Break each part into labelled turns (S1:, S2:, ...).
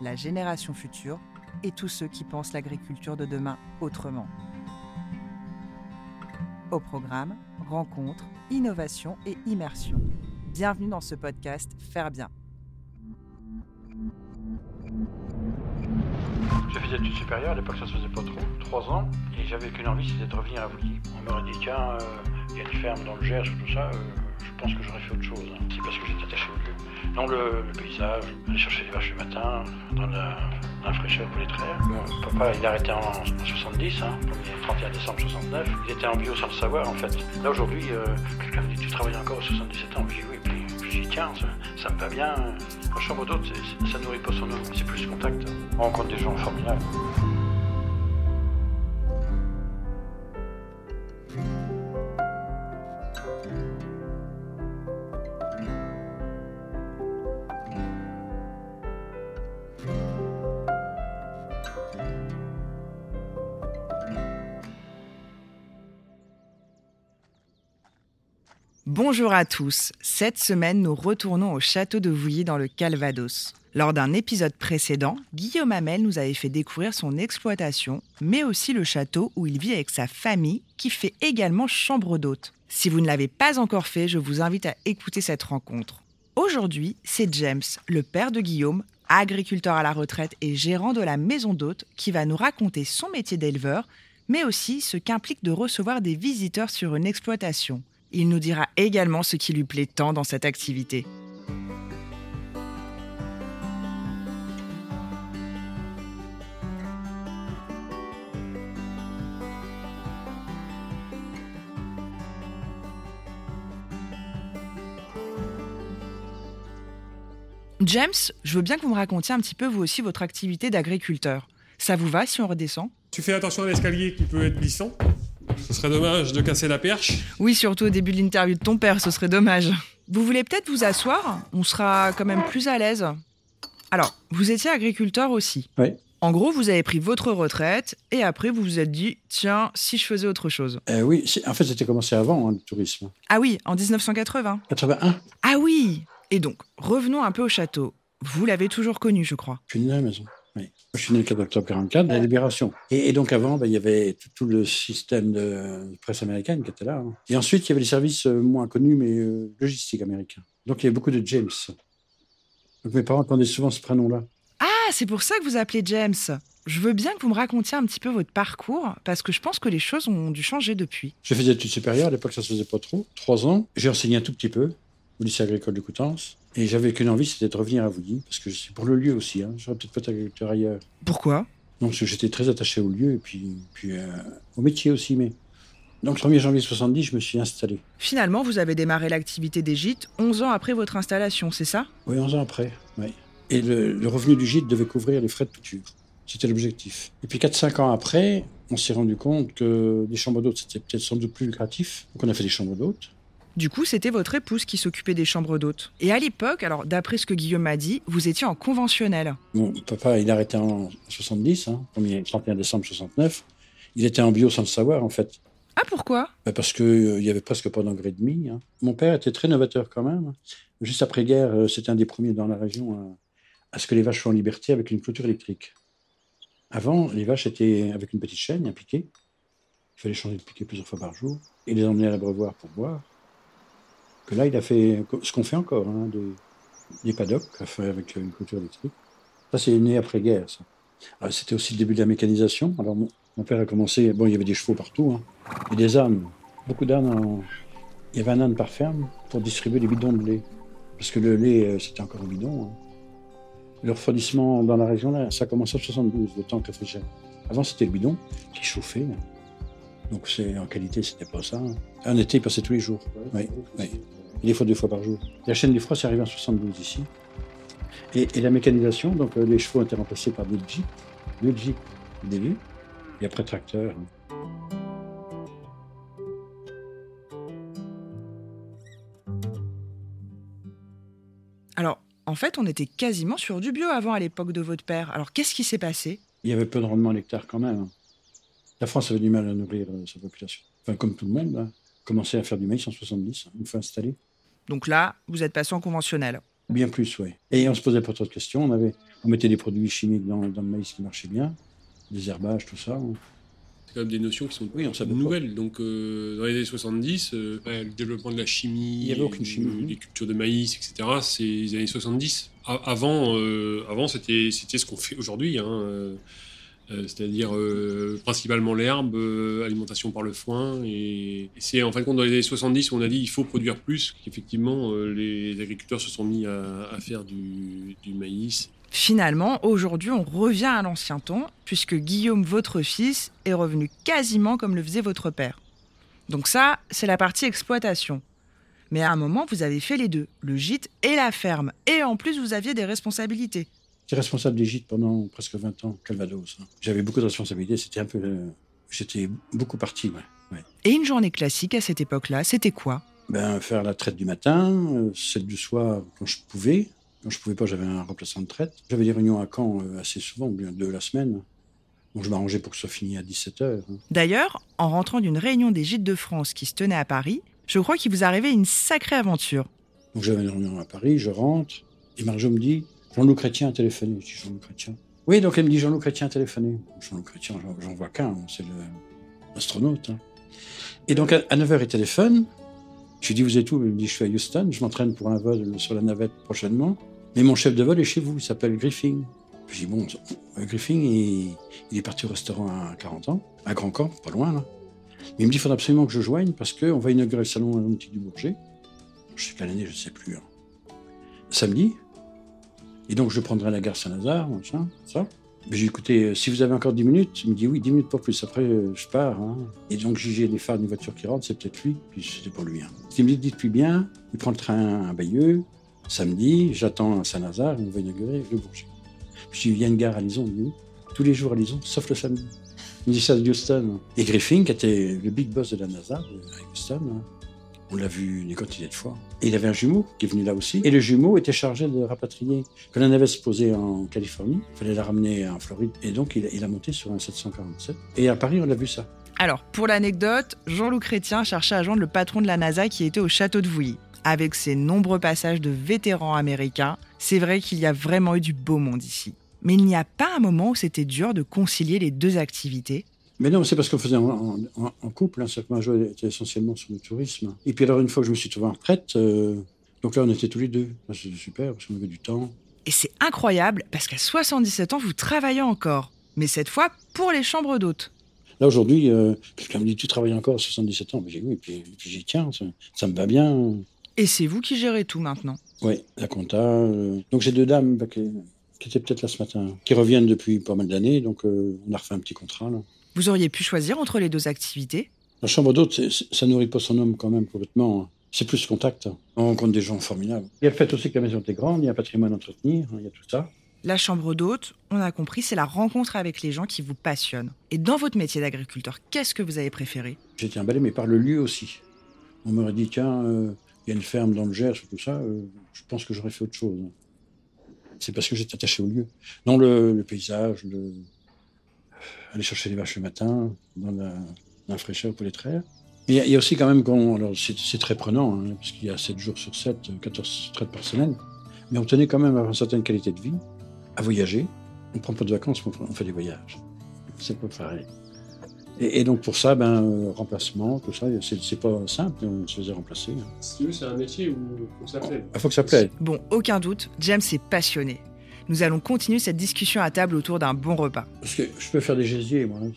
S1: la génération future et tous ceux qui pensent l'agriculture de demain autrement. Au programme, rencontres, innovation et immersion. Bienvenue dans ce podcast Faire bien.
S2: J'ai fait des études supérieures, à l'époque ça se faisait pas trop, trois ans, et j'avais qu'une envie, c'était de revenir à Vouilly. On m'aurait dit, tiens, euh, il y a une ferme dans le Gers, tout ça, euh, je pense que j'aurais fait autre chose. hein. C'est parce que j'étais attaché au lieu. Non, le, le paysage, aller chercher les vaches le matin, dans la, dans la fraîcheur pour les traire. Mon papa, il a arrêté en, en 70, hein, le 31 décembre 69. Il était en bio sans le savoir, en fait. Là, aujourd'hui, euh, quelqu'un me dit, tu travailles encore à 77 ans? Je dis oui, puis, puis je dis, tiens, ça, ça me va bien. En chambre d'hôte, ça nourrit pas son homme, c'est plus contact. On rencontre des gens formidables.
S1: Bonjour à tous. Cette semaine, nous retournons au château de Vouilly dans le Calvados. Lors d'un épisode précédent, Guillaume Hamel nous avait fait découvrir son exploitation, mais aussi le château où il vit avec sa famille, qui fait également chambre d'hôte. Si vous ne l'avez pas encore fait, je vous invite à écouter cette rencontre. Aujourd'hui, c'est James, le père de Guillaume, agriculteur à la retraite et gérant de la maison d'hôte, qui va nous raconter son métier d'éleveur, mais aussi ce qu'implique de recevoir des visiteurs sur une exploitation. Il nous dira également ce qui lui plaît tant dans cette activité. James, je veux bien que vous me racontiez un petit peu vous aussi votre activité d'agriculteur. Ça vous va si on redescend?
S3: Tu fais attention à l'escalier qui peut être glissant. Ce serait dommage de casser la perche.
S1: Oui, surtout au début de l'interview de ton père, ce serait dommage. Vous voulez peut-être vous asseoir On sera quand même plus à l'aise. Alors, vous étiez agriculteur aussi.
S4: Oui.
S1: En gros, vous avez pris votre retraite et après vous vous êtes dit, tiens, si je faisais autre chose.
S4: Euh, oui, en fait, c'était commencé avant hein, le tourisme.
S1: Ah oui, en 1980.
S4: 81,
S1: Ah oui Et donc, revenons un peu au château. Vous l'avez toujours connu, je crois.
S4: je suis né à la maison. Je suis né le 4 octobre 44, la libération. Et, et donc avant, ben, il y avait tout, tout le système de presse américaine qui était là. hein. Et ensuite, il y avait les services euh, moins connus, mais euh, logistiques américains. Donc il y avait beaucoup de James. Donc mes parents entendaient souvent ce prénom-là.
S1: Ah, c'est pour ça que vous appelez James. Je veux bien que vous me racontiez un petit peu votre parcours, parce que je pense que les choses ont dû changer depuis.
S4: J'ai fait des études supérieures, à l'époque ça se faisait pas trop, trois ans. J'ai enseigné un tout petit peu au lycée agricole de Coutances. Et j'avais qu'une envie, c'était de revenir à Vouilly, parce que c'est pour le lieu aussi. Hein. J'aurais peut-être pas agriculteur ailleurs.
S1: Pourquoi?
S4: Donc parce que j'étais très attaché au lieu et puis, puis euh, au métier aussi. Mais... Donc le 1er janvier 70, je me suis installé.
S1: Finalement, vous avez démarré l'activité des gîtes 11 ans après votre installation, c'est ça?
S4: Oui, 11 ans après. Oui. Et le, le revenu du gîte devait couvrir les frais de couture. C'était l'objectif. Et puis 4-5 ans après, on s'est rendu compte que les chambres d'hôtes, c'était peut-être sans doute plus lucratif. Donc on a fait des chambres d'hôtes.
S1: Du coup, c'était votre épouse qui s'occupait des chambres d'hôtes. Et à l'époque, alors d'après ce que Guillaume m'a dit, vous étiez en conventionnel.
S4: Mon papa, il a arrêté en 70, hein, 1er 31 décembre 69. Il était en bio sans le savoir, en fait.
S1: Ah pourquoi?
S4: Ben, Parce qu'il y avait presque pas d'engrais de mie. hein. Mon père était très novateur quand même. Juste après-guerre, euh, c'était un des premiers dans la région à, à ce que les vaches soient en liberté avec une clôture électrique. Avant, les vaches étaient avec une petite chaîne, un piquet. Il fallait changer de piquet plusieurs fois par jour. Et les emmener à l'abreuvoir pour boire. Que là, il a fait ce qu'on fait encore, hein, des, des paddocks enfin, avec une clôture électrique. Ça, c'est né après-guerre, ça. Alors, C'était aussi le début de la mécanisation. Alors, mon, mon père a commencé. Bon, il y avait des chevaux partout, hein, et des ânes. Beaucoup d'ânes. en- Il y avait un âne par ferme pour distribuer les bidons de lait. Parce que le lait, euh, c'était encore au bidon. hein. Le refroidissement dans la région, là, ça a commencé en 72, le temps réfrigéré. Avant, c'était le bidon qui chauffait. Donc, c'est, en qualité, c'était pas ça. hein. En été, il passait tous les jours. Oui, oui. Et des fois, deux fois par jour. La chaîne des froids, c'est arrivé en 72 ici. Et, et la mécanisation, donc euh, les chevaux ont été remplacés par des jeeps. Deux Jeep au début, et après tracteur.
S1: Alors, en fait, on était quasiment sur du bio avant à l'époque de votre père. Alors, qu'est-ce qui s'est passé?
S4: Il y avait peu de rendement à l'hectare quand même. hein. La France avait du mal à nourrir euh, sa population. Enfin, comme tout le monde, là. Commencé à faire du maïs en 70, une fois installé.
S1: Donc là, vous êtes passé en conventionnel.
S4: Bien plus, oui. Et on se posait pas trop de questions. On, avait, on mettait des produits chimiques dans, dans le maïs qui marchaient bien, des herbages, tout ça.
S3: C'est quand même des notions qui sont
S4: Oui, on savait pas.
S3: nouvelles. Donc, euh, dans les années 70, euh, le développement de la chimie,
S4: Il y avait aucune chimie.
S3: euh, les cultures de maïs, etc., c'est les années 70. A- avant, euh, avant c'était c'était ce qu'on fait aujourd'hui. hein, C'est-à-dire euh, principalement l'herbe, euh, alimentation par le foin. Et, c'est en fin de compte dans les années 70 où on a dit il faut produire plus. Qu'effectivement, euh, les agriculteurs se sont mis à, faire du maïs.
S1: Finalement, aujourd'hui, on revient à l'ancien temps, puisque Guillaume, votre fils, est revenu quasiment comme le faisait votre père. Donc ça, c'est la partie exploitation. Mais à un moment, vous avez fait les deux, le gîte et la ferme. Et en plus, vous aviez des responsabilités.
S4: J'étais responsable des gîtes pendant presque 20 ans, Calvados. hein. J'avais beaucoup de responsabilités. C'était un peu. euh, J'étais beaucoup parti, ouais. ouais.
S1: Et une journée classique à cette époque-là, c'était quoi?
S4: Ben, faire la traite du matin, euh, celle du soir quand je pouvais. Quand je pouvais pas, j'avais un remplaçant de traite. J'avais des réunions à Caen euh, assez souvent, bien deux la semaine. Donc je m'arrangeais pour que ce soit fini à 17h.
S1: D'ailleurs, en rentrant d'une réunion des gîtes de France qui se tenait à Paris, je crois qu'il vous arrivait une sacrée aventure.
S4: Donc j'avais une réunion à Paris, je rentre, et Marjo me dit Jean-Loup Chrétien a téléphoné. Je Jean-Loup Chrétien. Oui, donc elle me dit Jean-Loup Chrétien a téléphoné. Jean-Loup Chrétien, j'en- vois qu'un, c'est le- l'astronaute. hein. Et donc à 9h, il téléphone. Je lui dis Vous êtes où? Il me dit Je suis à Houston, je m'entraîne pour un vol sur la navette prochainement. Mais mon chef de vol est chez vous, il s'appelle Griffin. Je dis Bon, euh, Griffin, il, est parti au restaurant à 40 ans, à Grand Camp, pas loin là. Mais il me dit Il faudra absolument que je joigne parce qu'on va inaugurer le salon aéronautique du Bourget. Je sais quelle année, je ne sais plus. hein. Samedi. Et donc, je prendrai la gare Saint-Lazare, machin, ça. J'ai dit, écoutez, euh, si vous avez encore 10 minutes, il me dit oui, 10 minutes pas plus. Après, euh, je pars. hein. Et donc, j'ai les phares d'une voiture qui rentre, c'est peut-être lui, puis c'était pour lui. Hein. Il me dit, dites-lui bien, il prend le train à Bayeux, samedi, j'attends à Saint-Lazare, on va inaugurer le Bourget. Puis je dis, il y a une gare à Lison, tous les jours à Lison, sauf le samedi. Il me dit ça de Houston. Et Griffin, qui était le big boss de la NASA, à Houston, hein, on l'a vu des quantités de fois. Et il avait un jumeau qui est venu là aussi. Et le jumeau était chargé de rapatrier. Quand la navette se posait en Californie, il fallait la ramener en Floride. Et donc, il, a monté sur un 747. Et à Paris, on a vu ça.
S1: Alors, pour l'anecdote, Jean-Loup Chrétien cherchait à joindre le patron de la NASA qui était au château de Vouilly. Avec ses nombreux passages de vétérans américains, c'est vrai qu'il y a vraiment eu du beau monde ici. Mais il n'y a pas un moment où c'était dur de concilier les deux activités.
S4: Mais non, c'est parce qu'on faisait en, en- en- couple. Hein, que Marjo était essentiellement sur le tourisme. Et puis alors, une fois que je me suis trouvé en retraite, euh, donc là, on était tous les deux. C'était super, parce qu'on avait du temps.
S1: Et c'est incroyable parce qu'à 77 ans, vous travaillez encore. Mais cette fois pour les chambres d'hôtes.
S4: Là, aujourd'hui, euh, quelqu'un me dit, tu travailles encore à 77 ans Mais j'ai dit, oui, puis, puis j'y tiens, ça, ça me va bien.
S1: Et c'est vous qui gérez tout maintenant.
S4: Oui, la compta. euh. Donc j'ai deux dames bah, qui, qui étaient peut-être là ce matin, qui reviennent depuis pas mal d'années. Donc euh, on a refait un petit contrat. Là.
S1: Vous auriez pu choisir entre les deux activités.
S4: La chambre d'hôte, ça nourrit pas son homme quand même complètement. C'est plus contact. On rencontre des gens formidables. Il y a le fait aussi que la maison était grande, il y a un patrimoine à entretenir, hein, il y a tout ça.
S1: La chambre d'hôte, on a compris, c'est la rencontre avec les gens qui vous passionnent. Et dans votre métier d'agriculteur, qu'est-ce que vous avez préféré?
S4: J'étais emballé, mais par le lieu aussi. On m'aurait dit, tiens, euh, il y a une ferme dans le Gers, tout ça, euh, je pense que j'aurais fait autre chose. C'est parce que j'étais attaché au lieu. Non, le, le paysage, le... aller chercher les vaches le matin, dans la, dans la fraîcheur pour les traire. Mais Il y, a- il y a aussi quand même, qu'on, alors c'est, c'est très prenant, hein, parce qu'il y a 7 jours sur 7, 14 traites par semaine, mais on tenait quand même à avoir une certaine qualité de vie, à voyager. On prend pas de vacances, mais on fait- on fait des voyages. C'est pas pareil. Et, et donc pour ça, ben, euh, remplacement, tout ça, c'est, c'est pas simple, on se faisait remplacer. hein.
S3: Si tu veux, c'est un métier où faut que ça plaise.
S4: Il faut que ça plaise.
S1: Bon, aucun doute, James est passionné. Nous allons continuer cette discussion à table autour d'un bon repas.
S4: Parce que je peux faire des gésiers, moi. hein,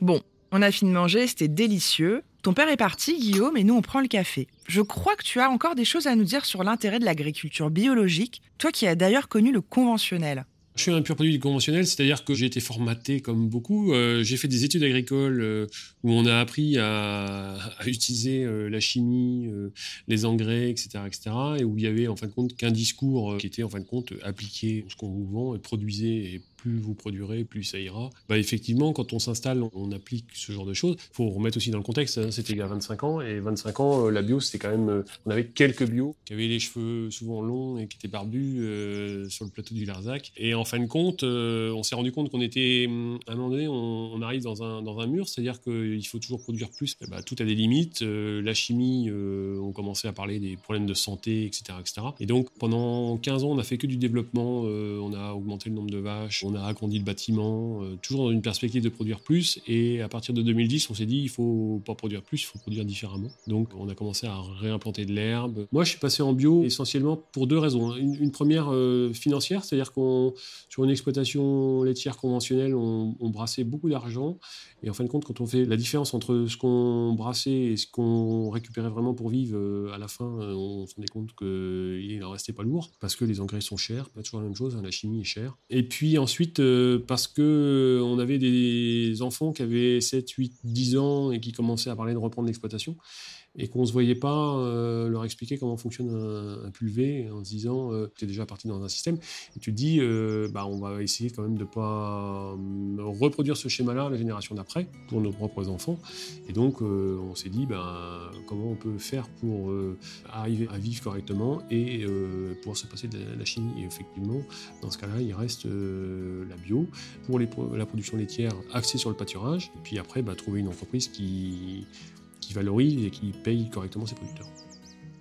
S1: Bon, on a fini de manger, c'était délicieux. Ton père est parti, Guillaume, et nous on prend le café. Je crois que tu as encore des choses à nous dire sur l'intérêt de l'agriculture biologique, toi qui as d'ailleurs connu le conventionnel.
S3: Je suis un pur produit conventionnel, c'est-à-dire que j'ai été formaté comme beaucoup. Euh, j'ai fait des études agricoles euh, où on a appris à, utiliser euh, la chimie, les engrais, etc., etc., et où il y avait en fin de compte qu'un discours qui était en fin de compte appliqué ce qu'on vous vend et produisez et plus vous produirez, plus ça ira. Bah, effectivement, quand on s'installe, on applique ce genre de choses. Il faut remettre aussi dans le contexte, hein, c'était il y a 25 ans, et 25 ans, euh, la bio, c'était quand même... euh, on avait quelques bio qui avaient les cheveux souvent longs et qui étaient barbus euh, sur le plateau du Larzac. Et en fin de compte, on s'est rendu compte qu'on était... hum, À un moment donné, on, arrive dans un, dans un mur, c'est-à-dire qu'il faut toujours produire plus. Eh bah, tout a des limites. La chimie, on commençait à parler des problèmes de santé, etc., etc. Et donc, pendant 15 ans, on n'a fait que du développement. on a augmenté le nombre de vaches, on a agrandi le bâtiment, euh, toujours dans une perspective de produire plus. Et à partir de 2010, on s'est dit, il faut pas produire plus, il faut produire différemment. Donc, on a commencé à réimplanter de l'herbe. Moi, je suis passé en bio essentiellement pour deux raisons. Une, une première euh, financière, c'est-à-dire qu'on sur une exploitation laitière conventionnelle, on, brassait beaucoup d'argent. Et en fin de compte, quand on fait la différence entre ce qu'on brassait et ce qu'on récupérait vraiment pour vivre, euh, à la fin, on se rendait compte qu'il n'en restait pas lourd, parce que les engrais sont chers, pas toujours la même chose, hein, la chimie est chère. Et puis ensuite, euh, parce que euh, on avait des enfants qui avaient 7, 8, 10 ans et qui commençaient à parler de reprendre l'exploitation et qu'on ne se voyait pas euh, leur expliquer comment fonctionne un, un pulvé en se disant euh, tu es déjà parti dans un système. Et tu te dis euh, bah, on va essayer quand même de ne pas euh, reproduire ce schéma-là la génération d'après pour nos propres enfants. Et donc on s'est dit ben, comment on peut faire pour arriver à vivre correctement et pouvoir se passer de la, la chimie. Et effectivement dans ce cas-là il reste la bio pour la production laitière axée sur le pâturage. Et puis après bah, trouver une entreprise qui qui valorise et qui paye correctement ses producteurs.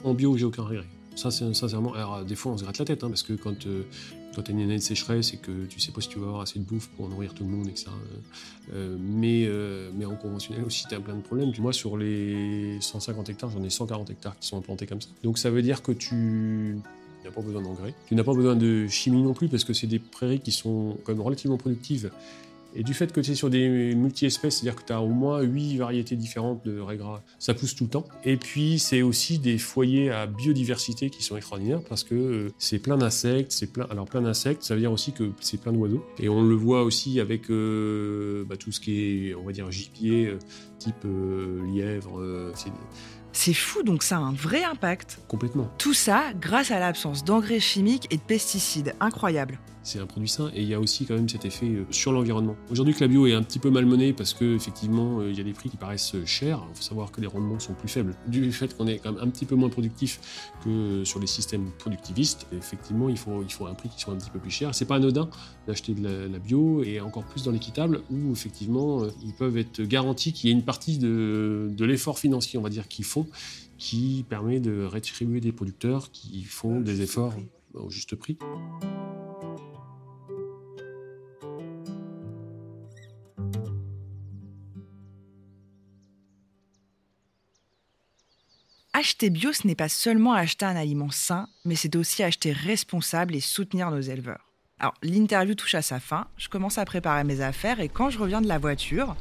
S3: En bio, j'ai aucun regret. Ça, c'est sincèrement. Alors, des fois, on se gratte la tête, hein, parce que quand, euh, tu as une année de sécheresse et que tu sais pas si tu vas avoir assez de bouffe pour nourrir tout le monde, etc. euh, mais, euh, mais en conventionnel aussi, tu as plein de problèmes. Puis moi, sur les 150 hectares, j'en ai 140 hectares qui sont implantés comme ça. Donc, ça veut dire que tu n'as pas besoin d'engrais. Tu n'as pas besoin de chimie non plus, parce que c'est des prairies qui sont quand même relativement productives et du fait que tu es sur des multi-espèces, c'est-à-dire que tu as au moins 8 variétés différentes de raies ça pousse tout le temps. Et puis, c'est aussi des foyers à biodiversité qui sont extraordinaires parce que euh, c'est plein d'insectes, c'est plein. Alors, plein d'insectes, ça veut dire aussi que c'est plein d'oiseaux. Et on le voit aussi avec euh, bah, tout ce qui est, on va dire, gibier, euh, type lièvre, C'est
S1: fou, donc ça a un vrai impact.
S3: complètement.
S1: Tout ça grâce à l'absence d'engrais chimiques et de pesticides. Incroyable.
S3: c'est un produit sain et il y a aussi quand même cet effet euh, sur l'environnement. Aujourd'hui que la bio est un petit peu malmenée parce que effectivement euh, il y a des prix qui paraissent euh, chers, il faut savoir que les rendements sont plus faibles. Du fait qu'on est quand même un petit peu moins productif que sur les systèmes productivistes, effectivement il faut, il faut un prix qui soit un petit peu plus cher. C'est pas anodin d'acheter de la, la bio et encore plus dans l'équitable où effectivement ils peuvent être garantis qu'il y a une partie de, de l'effort financier on va dire qu'ils font qui permet de rétribuer des producteurs qui font des efforts au juste prix.
S1: Acheter bio, ce n'est pas seulement acheter un aliment sain, mais c'est aussi acheter responsable et soutenir nos éleveurs. Alors, l'interview touche à sa fin, je commence à préparer mes affaires et quand je reviens de la voiture,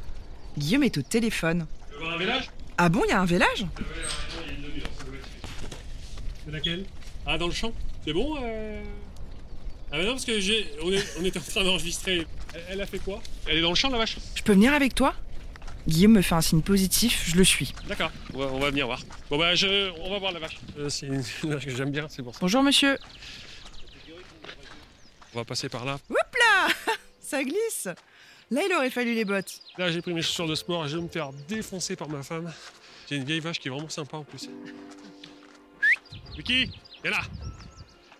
S1: Guillaume est au téléphone.
S3: Tu veux voir un village?
S1: Ah bon, il y a un village?
S3: C'est laquelle? Ah, dans le champ C'est bon euh... Ah, mais non, parce que j'ai... On, est... on était en train d'enregistrer. Elle, elle a fait quoi? Elle est dans le champ, la vache?
S1: Je peux venir avec toi? Guillaume me fait un signe positif, je le suis.
S3: D'accord, on va, on va venir voir. Bon, bah, je... on va voir la vache. Euh, c'est une vache que j'aime bien, c'est pour ça.
S1: Bonjour monsieur.
S3: On va passer par là.
S1: Ça glisse Là, il aurait fallu les bottes.
S3: Là, j'ai pris mes chaussures de sport et je vais me faire défoncer par ma femme. J'ai une vieille vache qui est vraiment sympa en plus. Lucky, viens là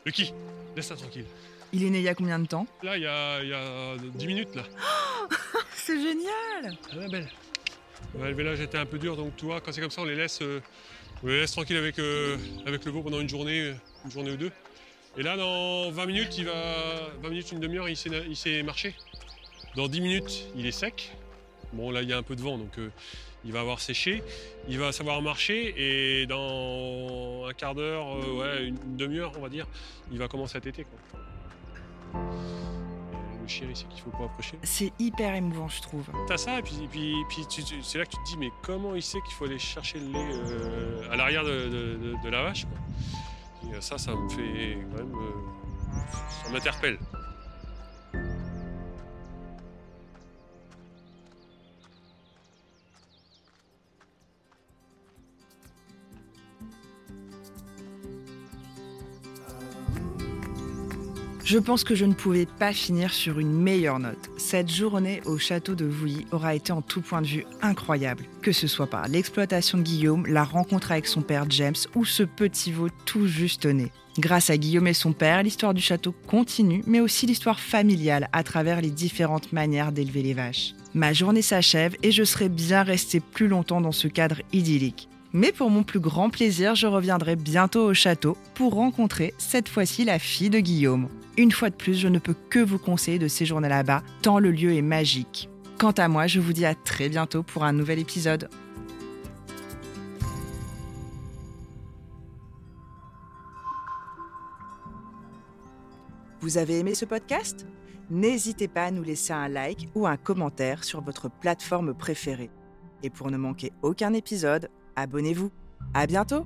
S3: Lucky, laisse-la tranquille.
S1: Il est né il y a combien de temps?
S3: Là, il y a, il y a 10 minutes, là.
S1: C'est génial
S3: Elle est belle. Ouais, le village était un peu dur, donc tu vois, quand c'est comme ça, on les laisse, euh, on les laisse tranquilles avec, euh, avec le veau pendant une journée, une journée ou deux. Et là, dans 20 minutes, il va, 20 minutes, une demi-heure, il sait, na- il sait marcher. Dans 10 minutes, il est sec. Bon, là, il y a un peu de vent, donc euh, il va avoir séché. Il va savoir marcher, et dans un quart d'heure, euh, ouais, une, demi-heure, on va dire, il va commencer à téter. Quoi. Le chien, sait qu'il faut pas approcher.
S1: C'est hyper émouvant, je trouve.
S3: T'as ça, et puis, et puis, puis c'est là que tu te dis, mais comment il sait qu'il faut aller chercher le lait euh, à l'arrière de, de- de- de la vache quoi? Et ça, ça me fait quand même. ça m'interpelle.
S1: Je pense que je ne pouvais pas finir sur une meilleure note. Cette journée au château de Vouilly aura été en tout point de vue incroyable, que ce soit par l'exploitation de Guillaume, la rencontre avec son père James ou ce petit veau tout juste né. Grâce à Guillaume et son père, l'histoire du château continue, mais aussi l'histoire familiale à travers les différentes manières d'élever les vaches. Ma journée s'achève et je serai bien resté plus longtemps dans ce cadre idyllique. Mais pour mon plus grand plaisir, je reviendrai bientôt au château pour rencontrer cette fois-ci la fille de Guillaume. Une fois de plus, je ne peux que vous conseiller de séjourner là-bas, tant le lieu est magique. Quant à moi, je vous dis à très bientôt pour un nouvel épisode. Vous avez aimé ce podcast? N'hésitez pas à nous laisser un like ou un commentaire sur votre plateforme préférée. Et pour ne manquer aucun épisode, abonnez-vous. À bientôt